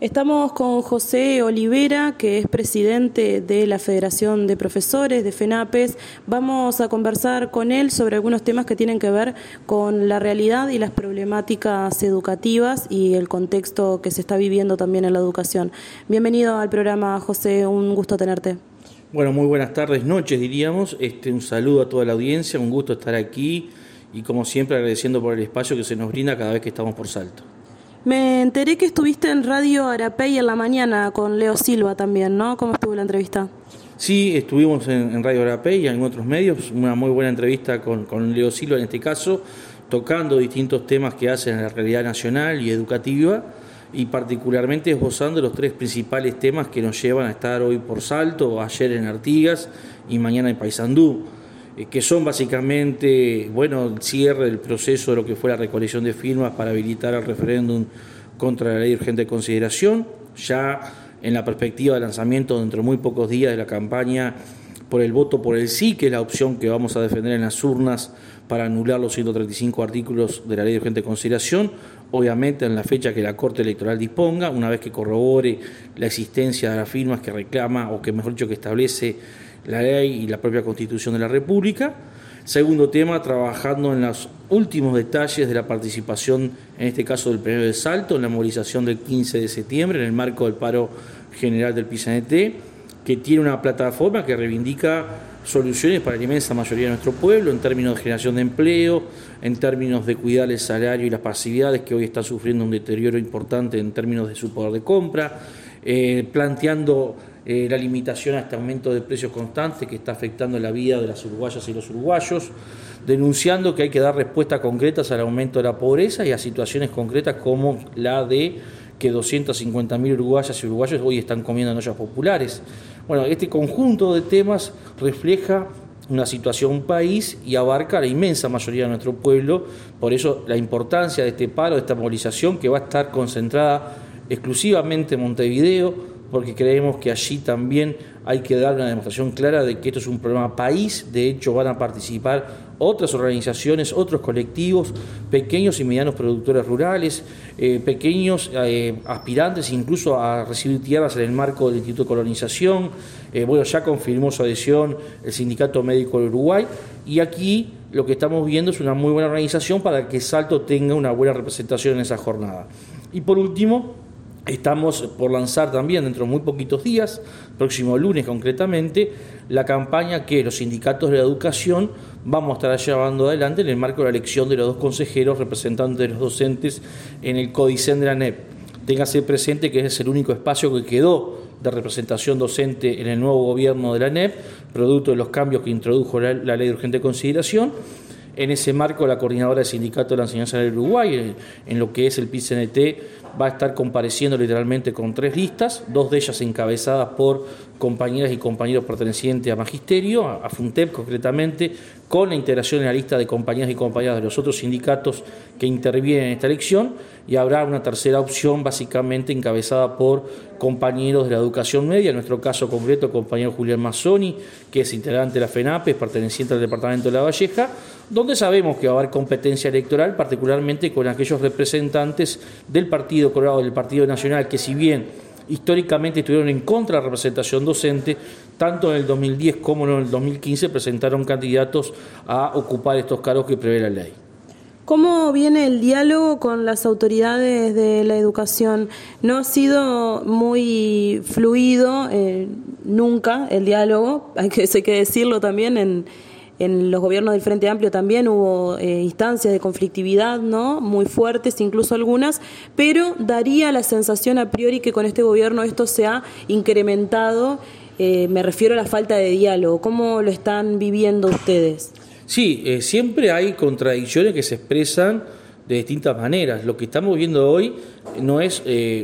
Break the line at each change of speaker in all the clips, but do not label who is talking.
Estamos con José Olivera, que es presidente de la Federación de Profesores de FENAPES. Vamos a conversar con él sobre algunos temas que tienen que ver con la realidad y las problemáticas educativas y el contexto que se está viviendo también en la educación. Bienvenido al programa, José, un gusto tenerte.
Bueno, muy buenas tardes, noches diríamos. Este, un saludo a toda la audiencia, un gusto estar aquí y como siempre agradeciendo por el espacio que se nos brinda cada vez que estamos por Salto.
Me enteré que estuviste en Radio Arapey en la mañana con Leo Silva también, ¿no? ¿Cómo estuvo la entrevista?
Sí, estuvimos en, Radio Arapey y en otros medios, una muy buena entrevista con, con, Leo Silva en este caso, tocando distintos temas que hacen en la realidad nacional y educativa y particularmente esbozando los tres principales temas que nos llevan a estar hoy por Salto, ayer en Artigas y mañana en Paysandú. Eh, que son básicamente, bueno, el cierre del proceso de lo que fue la recolección de firmas para habilitar el referéndum contra la ley de urgente consideración, ya en la perspectiva de lanzamiento dentro de muy pocos días de la campaña por el voto por el sí, que es la opción que vamos a defender en las urnas para anular los 135 artículos de la ley de urgente consideración, obviamente en la fecha que la Corte Electoral disponga, una vez que corrobore la existencia de las firmas que reclama o que mejor dicho que establece la ley y la propia Constitución de la República. Segundo tema, trabajando en los últimos detalles de la participación, en este caso del primero de Salto, en la movilización del 15 de septiembre, en el marco del paro general del PISANET, que tiene una plataforma que reivindica soluciones para la inmensa mayoría de nuestro pueblo en términos de generación de empleo, en términos de cuidar el salario y las pasividades que hoy están sufriendo un deterioro importante en términos de su poder de compra, eh, planteando eh, la limitación a este aumento de precios constante que está afectando la vida de las uruguayas y los uruguayos, denunciando que hay que dar respuestas concretas al aumento de la pobreza y a situaciones concretas como la de que 250.000 uruguayas y uruguayos hoy están comiendo en populares. Bueno, este conjunto de temas refleja una situación país y abarca la inmensa mayoría de nuestro pueblo, por eso la importancia de este paro, de esta movilización que va a estar concentrada exclusivamente en Montevideo, porque creemos que allí también hay que dar una demostración clara de que esto es un problema país, de hecho van a participar otras organizaciones, otros colectivos, pequeños y medianos productores rurales, eh, pequeños eh, aspirantes incluso a recibir tierras en el marco del Instituto de Colonización, eh, bueno, ya confirmó su adhesión el Sindicato Médico de Uruguay. Y aquí lo que estamos viendo es una muy buena organización para que Salto tenga una buena representación en esa jornada. Y por último, Estamos por lanzar también dentro de muy poquitos días, próximo lunes concretamente, la campaña que los sindicatos de la educación vamos a estar llevando adelante en el marco de la elección de los dos consejeros representantes de los docentes en el Codicen de la NEP. Téngase presente que ese es el único espacio que quedó de representación docente en el nuevo gobierno de la NEP, producto de los cambios que introdujo la, ley de urgente consideración. En ese marco, la coordinadora del Sindicato de la Enseñanza del Uruguay, en lo que es el PCNT, va a estar compareciendo literalmente con tres listas, dos de ellas encabezadas por compañeras y compañeros pertenecientes a Magisterio, a FUNTEP concretamente, con la integración en la lista de compañeras y compañeros de los otros sindicatos que intervienen en esta elección, y habrá una tercera opción básicamente encabezada por compañeros de la educación media, en nuestro caso concreto el compañero Julián Mazzoni, que es integrante de la FENAPES, perteneciente al Departamento de La Valleja, donde sabemos que va a haber competencia electoral, particularmente con aquellos representantes del Partido Colorado, del Partido Nacional, que si bien históricamente estuvieron en contra de la representación docente, tanto en el 2010 como en el 2015 presentaron candidatos a ocupar estos cargos que prevé la ley.
¿Cómo viene el diálogo con las autoridades de la educación? No ha sido muy fluido eh, nunca el diálogo, hay que, hay que decirlo también en en los gobiernos del Frente Amplio también hubo eh, instancias de conflictividad, ¿no? Muy fuertes, incluso algunas, pero daría la sensación a priori que con este gobierno esto se ha incrementado. Eh, me refiero a la falta de diálogo. ¿Cómo lo están viviendo ustedes?
Sí, eh, siempre hay contradicciones que se expresan de distintas maneras. Lo que estamos viendo hoy no es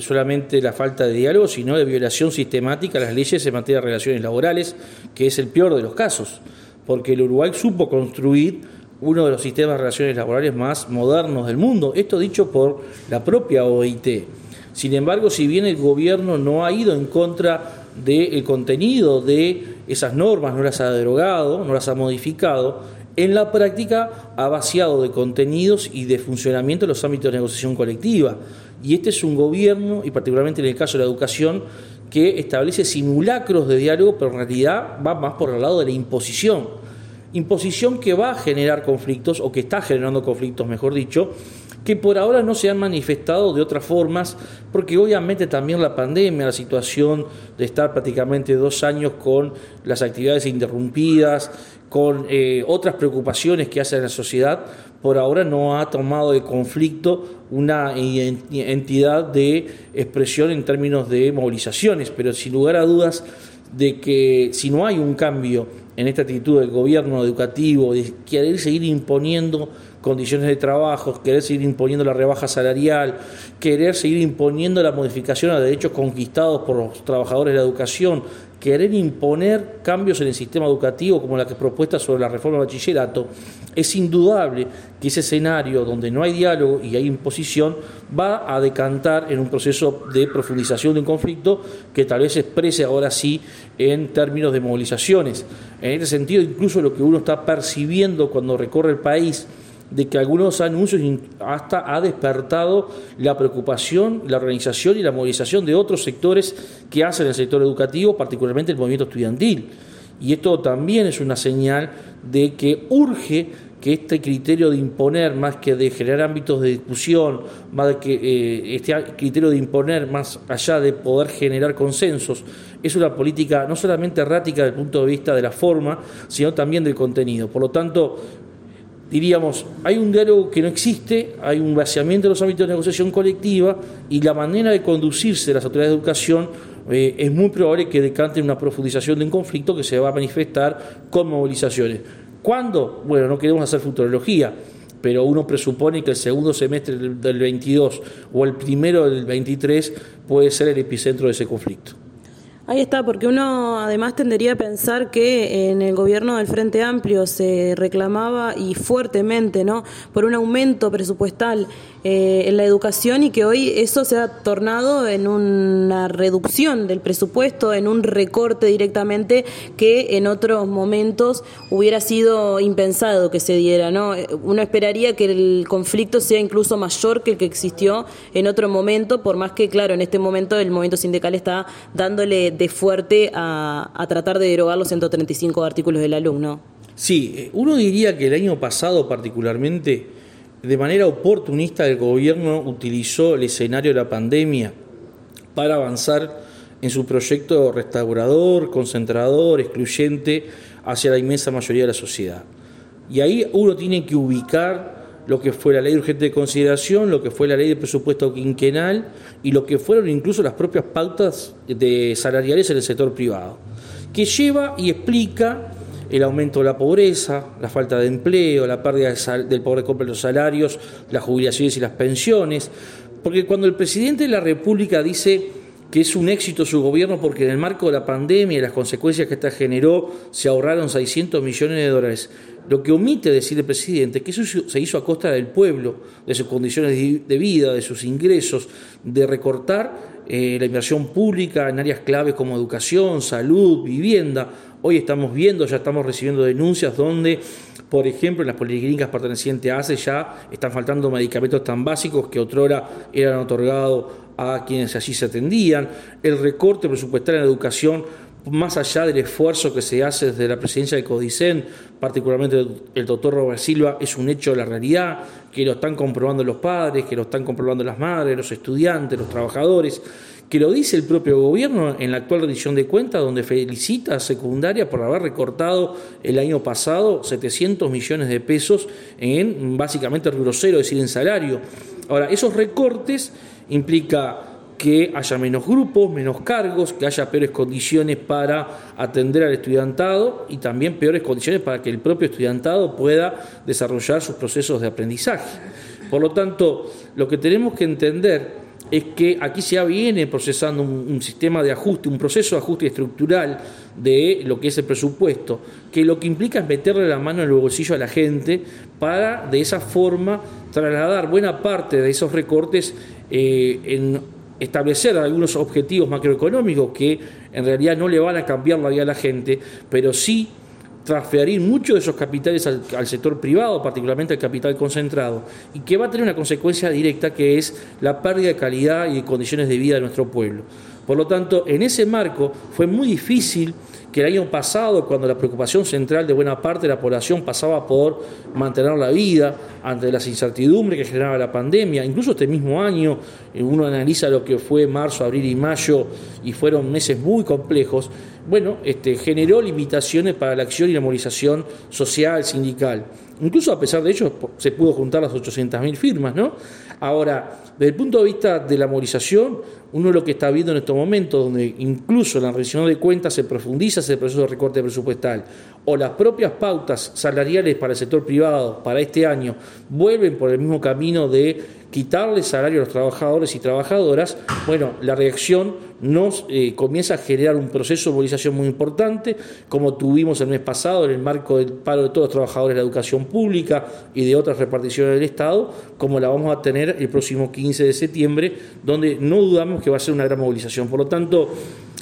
solamente la falta de diálogo, sino de violación sistemática a las leyes en materia de relaciones laborales, que es el peor de los casos porque el Uruguay supo construir uno de los sistemas de relaciones laborales más modernos del mundo. Esto dicho por la propia OIT. Sin embargo, si bien el gobierno no ha ido en contra del contenido de esas normas, no las ha derogado, no las ha modificado, en la práctica ha vaciado de contenidos y de funcionamiento los ámbitos de negociación colectiva. Y este es un gobierno, y particularmente en el caso de la educación, que establece simulacros de diálogo, pero en realidad va más por el lado de la imposición. Imposición que va a generar conflictos, o que está generando conflictos, mejor dicho, que por ahora no se han manifestado de otras formas, porque obviamente también la pandemia, la situación de estar prácticamente dos años con las actividades interrumpidas, con eh, otras preocupaciones que hace la sociedad, por ahora no ha tomado de conflicto una entidad de expresión en términos de movilizaciones, pero sin lugar a dudas de que si no hay un cambio en esta actitud del gobierno educativo, de querer seguir imponiendo condiciones de trabajo, querer seguir imponiendo la rebaja salarial, querer seguir imponiendo la modificación a derechos conquistados por los trabajadores de la educación, querer imponer cambios en el sistema educativo como la que propuesta sobre la reforma del bachillerato, es indudable que ese escenario donde no hay diálogo y hay imposición va a decantar en un proceso de profundización de un conflicto que tal vez se exprese ahora sí en términos de movilizaciones. En este sentido, incluso lo que uno está percibiendo cuando recorre el país, de que algunos anuncios hasta ha despertado la preocupación, la organización y la movilización de otros sectores que hacen el sector educativo, particularmente el movimiento estudiantil. Y esto también es una señal de que urge que este criterio de imponer, más que de generar ámbitos de discusión, más que eh, este criterio de imponer, más allá de poder generar consensos, es una política no solamente errática desde el punto de vista de la forma, sino también del contenido. Por lo tanto, diríamos, hay un diálogo que no existe, hay un vaciamiento de los ámbitos de negociación colectiva y la manera de conducirse de las autoridades de educación eh, es muy probable que decante una profundización de un conflicto que se va a manifestar con movilizaciones. ¿Cuándo? Bueno, no queremos hacer futurología, pero uno presupone que el segundo semestre del 22 o el primero del 23 puede ser el epicentro de ese conflicto.
Ahí está, porque uno además tendería a pensar que en el gobierno del Frente Amplio se reclamaba y fuertemente, ¿no? Por un aumento presupuestal eh, en la educación y que hoy eso se ha tornado en una reducción del presupuesto, en un recorte directamente que en otros momentos hubiera sido impensado que se diera, ¿no? Uno esperaría que el conflicto sea incluso mayor que el que existió en otro momento, por más que, claro, en este momento el movimiento sindical está dándole de fuerte a, tratar de derogar los 135 artículos del alumno.
Sí, eh, uno diría que el año pasado particularmente, de manera oportunista, el gobierno utilizó el escenario de la pandemia para avanzar en su proyecto restaurador, concentrador, excluyente hacia la inmensa mayoría de la sociedad. Y ahí uno tiene que ubicar lo que fue la ley urgente de consideración, lo que fue la ley de presupuesto quinquenal y lo que fueron incluso las propias pautas de salariales en el sector privado, que lleva y explica el aumento de la pobreza, la falta de empleo, la pérdida del poder de compra de los salarios, las jubilaciones y las pensiones, porque cuando el presidente de la República dice que es un éxito su gobierno porque en el marco de la pandemia y las consecuencias que esta generó se ahorraron 600 millones de dólares. Lo que omite decir el presidente que eso se hizo a costa del pueblo, de sus condiciones de vida, de sus ingresos, de recortar eh, la inversión pública en áreas claves como educación, salud, vivienda. Hoy estamos viendo, ya estamos recibiendo denuncias donde, por ejemplo, en las policlínicas pertenecientes a ACE ya están faltando medicamentos tan básicos que otrora eran otorgados a quienes allí se atendían. El recorte presupuestario en educación más allá del esfuerzo que se hace desde la presidencia de CODICEN, particularmente el doctor Robert Silva, es un hecho de la realidad, que lo están comprobando los padres, que lo están comprobando las madres, los estudiantes, los trabajadores, que lo dice el propio gobierno en la actual rendición de cuentas, donde felicita a secundaria por haber recortado el año pasado 700 millones de pesos en básicamente rubro cero, es decir, en salario. Ahora, esos recortes implica que haya menos grupos, menos cargos, que haya peores condiciones para atender al estudiantado y también peores condiciones para que el propio estudiantado pueda desarrollar sus procesos de aprendizaje. Por lo tanto, lo que tenemos que entender es que aquí se viene procesando un, sistema de ajuste, un proceso de ajuste estructural de lo que es el presupuesto, que lo que implica es meterle la mano en el bolsillo a la gente para de esa forma trasladar buena parte de esos recortes eh, en establecer algunos objetivos macroeconómicos que en realidad no le van a cambiar la vida a la gente, pero sí transferir muchos de esos capitales al, sector privado, particularmente al capital concentrado, y que va a tener una consecuencia directa que es la pérdida de calidad y de condiciones de vida de nuestro pueblo. Por lo tanto, en ese marco fue muy difícil que el año pasado, cuando la preocupación central de buena parte de la población pasaba por mantener la vida ante las incertidumbres que generaba la pandemia, incluso este mismo año, eh, uno analiza lo que fue marzo, abril y mayo, y fueron meses muy complejos, bueno, este, generó limitaciones para la acción y la movilización social, sindical. Incluso a pesar de ello, se pudo juntar las 800.000 firmas, ¿no? Ahora, desde el punto de vista de la movilización, uno lo que está viendo en estos momentos, donde incluso la revisión de cuentas se profundiza ese proceso de recorte presupuestal, o las propias pautas salariales para el sector privado para este año vuelven por el mismo camino de quitarle salario a los trabajadores y trabajadoras, bueno, la reacción nos eh, comienza a generar un proceso de movilización muy importante, como tuvimos el mes pasado en el marco del paro de todos los trabajadores de la educación pública y de otras reparticiones del Estado, como la vamos a tener el próximo 15 de septiembre, donde no dudamos que va a ser una gran movilización. Por lo tanto,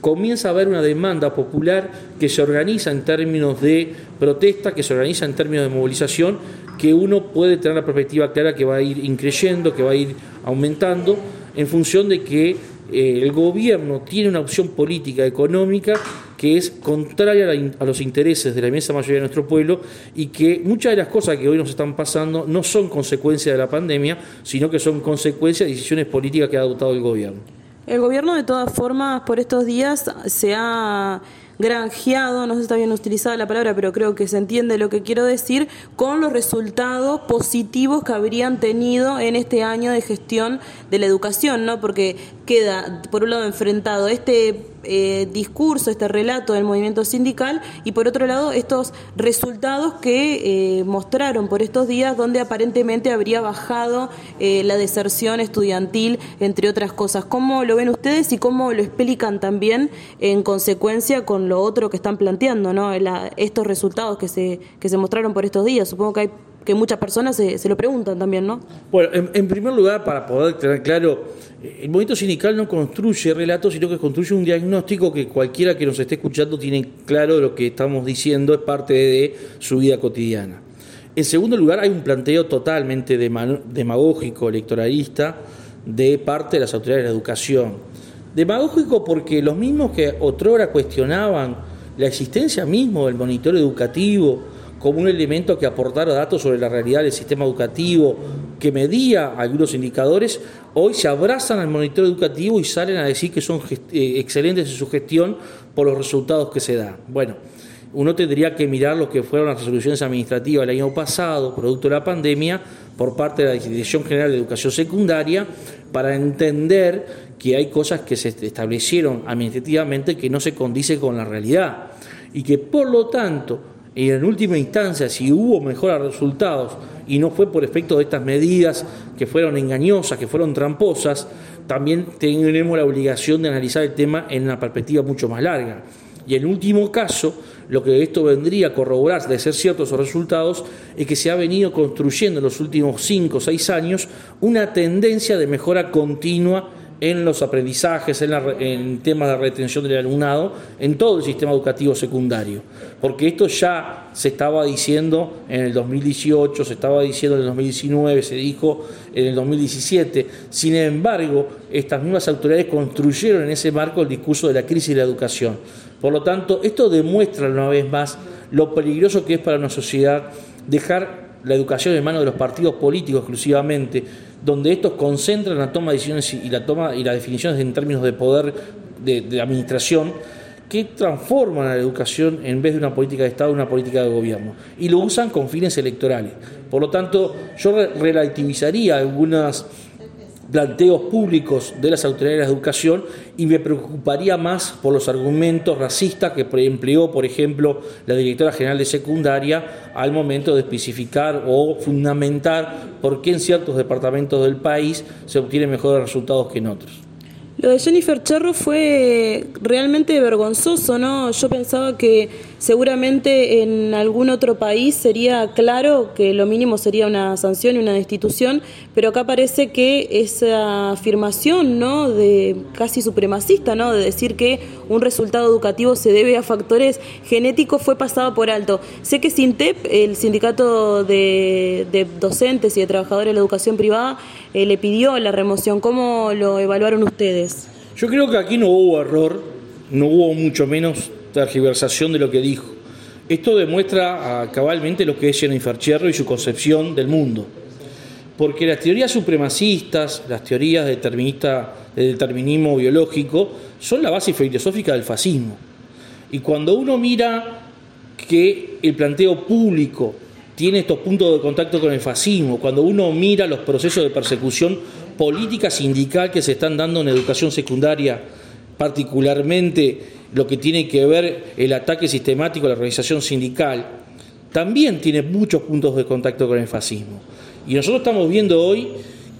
comienza a haber una demanda popular que se organiza en términos de protesta, que se organiza en términos de movilización, que uno puede tener la perspectiva clara que va a ir increyendo, que va a ir aumentando, en función de que eh, el gobierno tiene una opción política, económica, que es contraria a, los intereses de la inmensa mayoría de nuestro pueblo y que muchas de las cosas que hoy nos están pasando no son consecuencia de la pandemia, sino que son consecuencia de decisiones políticas que ha adoptado el gobierno.
El gobierno, de todas formas, por estos días se ha granjeado, no sé si está bien utilizada la palabra, pero creo que se entiende lo que quiero decir, con los resultados positivos que habrían tenido en este año de gestión de la educación, ¿no? Porque queda, por un lado, enfrentado este eh, discurso, este relato del movimiento sindical y por otro lado estos resultados que eh, mostraron por estos días donde aparentemente habría bajado eh, la deserción estudiantil, entre otras cosas. ¿Cómo lo ven ustedes y cómo lo explican también en consecuencia con lo otro que están planteando, ¿no? estos resultados que se, que se mostraron por estos días? Supongo que hay que muchas personas se, se lo preguntan también, ¿no?
Bueno, en, primer lugar, para poder tener claro, el movimiento sindical no construye relatos, sino que construye un diagnóstico que cualquiera que nos esté escuchando tiene claro lo que estamos diciendo, es parte de su vida cotidiana. En segundo lugar, hay un planteo totalmente demagógico, electoralista, de parte de las autoridades de la educación. Demagógico porque los mismos que otrora cuestionaban la existencia mismo del monitor educativo, como un elemento que aportara datos sobre la realidad del sistema educativo, que medía algunos indicadores, hoy se abrazan al monitor educativo y salen a decir que son eh, excelentes en su gestión por los resultados que se dan. Bueno, uno tendría que mirar lo que fueron las resoluciones administrativas del año pasado, producto de la pandemia, por parte de la Dirección General de Educación Secundaria, para entender que hay cosas que se establecieron administrativamente que no se condicen con la realidad y que por lo tanto y en última instancia, si hubo mejores resultados y no fue por efecto de estas medidas que fueron engañosas, que fueron tramposas, también tenemos la obligación de analizar el tema en una perspectiva mucho más larga. Y en último caso, lo que esto vendría a corroborar de ser ciertos esos resultados es que se ha venido construyendo en los últimos cinco o seis años una tendencia de mejora continua en los aprendizajes, en, temas de retención del alumnado, en todo el sistema educativo secundario. Porque esto ya se estaba diciendo en el 2018, se estaba diciendo en el 2019, se dijo en el 2017. Sin embargo, estas mismas autoridades construyeron en ese marco el discurso de la crisis de la educación. Por lo tanto, esto demuestra una vez más lo peligroso que es para una sociedad dejar la educación en manos de los partidos políticos exclusivamente, donde estos concentran la toma de decisiones y la toma y las definiciones en términos de poder de, administración que transforman a la educación en vez de una política de Estado, una política de gobierno. Y lo usan con fines electorales. Por lo tanto, yo relativizaría algunas planteos públicos de las autoridades de educación y me preocuparía más por los argumentos racistas que empleó, por ejemplo, la directora general de secundaria al momento de especificar o fundamentar por qué en ciertos departamentos del país se obtienen mejores resultados que en otros.
Lo de Jennifer Cherro fue realmente vergonzoso, ¿no? Yo pensaba que Seguramente en algún otro país sería claro que lo mínimo sería una sanción y una destitución, pero acá parece que esa afirmación, ¿no? De casi supremacista, ¿no? De decir que un resultado educativo se debe a factores genéticos fue pasado por alto. Sé que SINTEP, el sindicato de, docentes y de trabajadores de la educación privada, eh, le pidió la remoción. ¿Cómo lo evaluaron ustedes?
Yo creo que aquí no hubo error, no hubo mucho menos tergiversación de lo que dijo. Esto demuestra ah, cabalmente lo que es Jennifer Cherro y su concepción del mundo. Porque las teorías supremacistas, las teorías de determinismo biológico, son la base filosófica del fascismo. Y cuando uno mira que el planteo público tiene estos puntos de contacto con el fascismo, cuando uno mira los procesos de persecución política sindical que se están dando en educación secundaria, particularmente lo que tiene que ver el ataque sistemático a la organización sindical, también tiene muchos puntos de contacto con el fascismo. Y nosotros estamos viendo hoy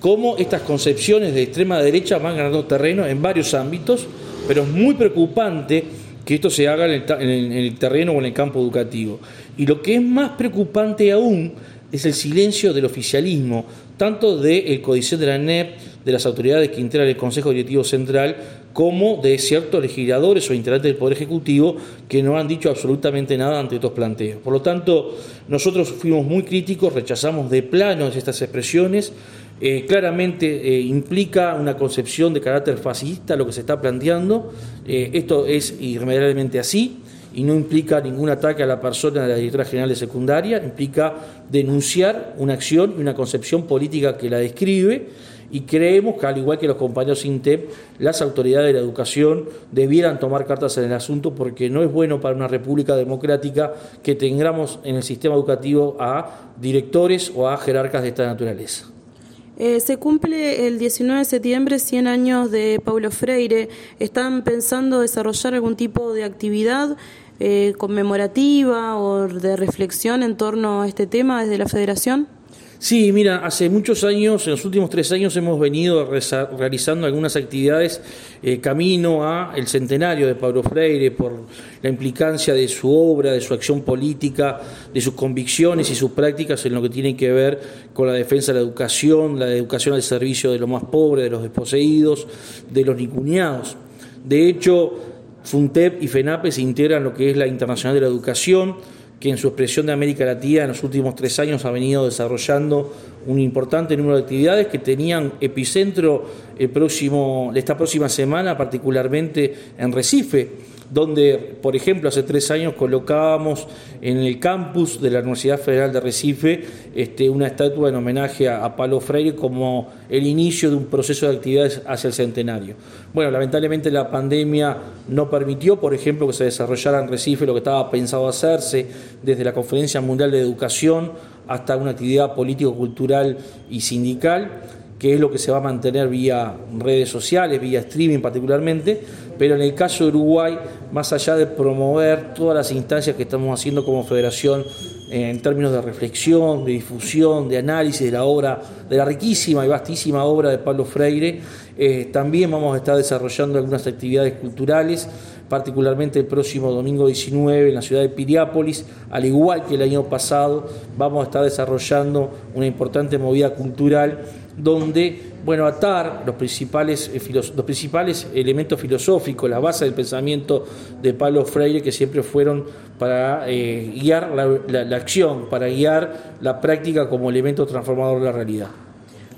cómo estas concepciones de extrema derecha van ganando terreno en varios ámbitos, pero es muy preocupante que esto se haga en el, terreno o en el campo educativo. Y lo que es más preocupante aún es el silencio del oficialismo, tanto del Códice de la NEP, de las autoridades que integran el Consejo Directivo Central, como de ciertos legisladores o integrantes del Poder Ejecutivo que no han dicho absolutamente nada ante estos planteos. Por lo tanto, nosotros fuimos muy críticos, rechazamos de plano estas expresiones. Eh, claramente eh, implica una concepción de carácter fascista lo que se está planteando. Eh, esto es irremediablemente así y no implica ningún ataque a la persona de la directora general de secundaria, implica denunciar una acción y una concepción política que la describe y creemos que, al igual que los compañeros INTEP, las autoridades de la educación debieran tomar cartas en el asunto porque no es bueno para una república democrática que tengamos en el sistema educativo a directores o a jerarcas de esta naturaleza.
Eh, se cumple el 19 de septiembre 100 años de Paulo Freire. ¿Están pensando desarrollar algún tipo de actividad eh, conmemorativa o de reflexión en torno a este tema desde la Federación?
Sí, mira, hace muchos años, en los últimos tres años, hemos venido realizando algunas actividades eh, camino a el centenario de Pablo Freire por la implicancia de su obra, de su acción política, de sus convicciones y sus prácticas en lo que tiene que ver con la defensa de la educación, la educación al servicio de los más pobres, de los desposeídos, de los nicuñados. De hecho, FUNTEP y FENAPE se integran lo que es la Internacional de la Educación que en su expresión de América Latina en los últimos tres años ha venido desarrollando un importante número de actividades que tenían epicentro el próximo, esta próxima semana, particularmente en Recife donde, por ejemplo, hace tres años colocábamos en el campus de la Universidad Federal de Recife este, una estatua en homenaje a, Pablo Freire como el inicio de un proceso de actividades hacia el centenario. Bueno, lamentablemente la pandemia no permitió, por ejemplo, que se desarrollara en Recife lo que estaba pensado hacerse desde la Conferencia Mundial de Educación hasta una actividad político-cultural y sindical que es lo que se va a mantener vía redes sociales, vía streaming particularmente, pero en el caso de Uruguay, más allá de promover todas las instancias que estamos haciendo como federación en términos de reflexión, de difusión, de análisis de la obra, de la riquísima y vastísima obra de Pablo Freire, eh, también vamos a estar desarrollando algunas actividades culturales, particularmente el próximo domingo 19 en la ciudad de Piriápolis, al igual que el año pasado, vamos a estar desarrollando una importante movida cultural donde bueno, atar los principales, eh, los principales elementos filosóficos, la base del pensamiento de Pablo Freire, que siempre fueron para eh, guiar la acción, para guiar la práctica como elemento transformador de la realidad.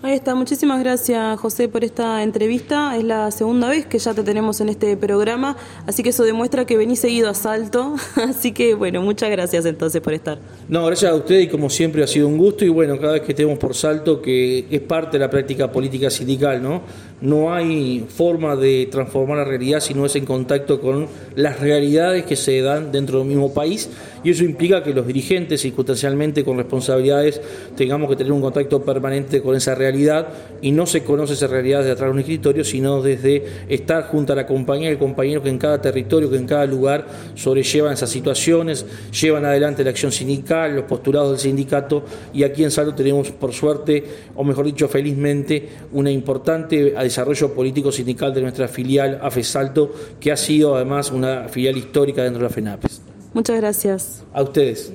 Ahí está, muchísimas gracias José por esta entrevista. Es la segunda vez que ya te tenemos en este programa, así que eso demuestra que venís seguido a Salto. Así que bueno, muchas gracias entonces por estar.
No, gracias a usted y como siempre ha sido un gusto y bueno, cada vez que estemos por Salto, que es parte de la práctica política sindical, ¿no? No hay forma de transformar la realidad si no es en contacto con las realidades que se dan dentro del mismo país y eso implica que los dirigentes, circunstancialmente con responsabilidades, tengamos que tener un contacto permanente con esa realidad y no se conoce esa realidad desde atrás de un escritorio, sino desde estar junto a la compañía y el compañero que en cada territorio, que en cada lugar sobrellevan esas situaciones, llevan adelante la acción sindical, los postulados del sindicato y aquí en Salto tenemos por suerte, o mejor dicho felizmente, una importante desarrollo político sindical de nuestra filial AFE Salto, que ha sido además una filial histórica dentro de la FENAPES.
Muchas gracias.
A ustedes.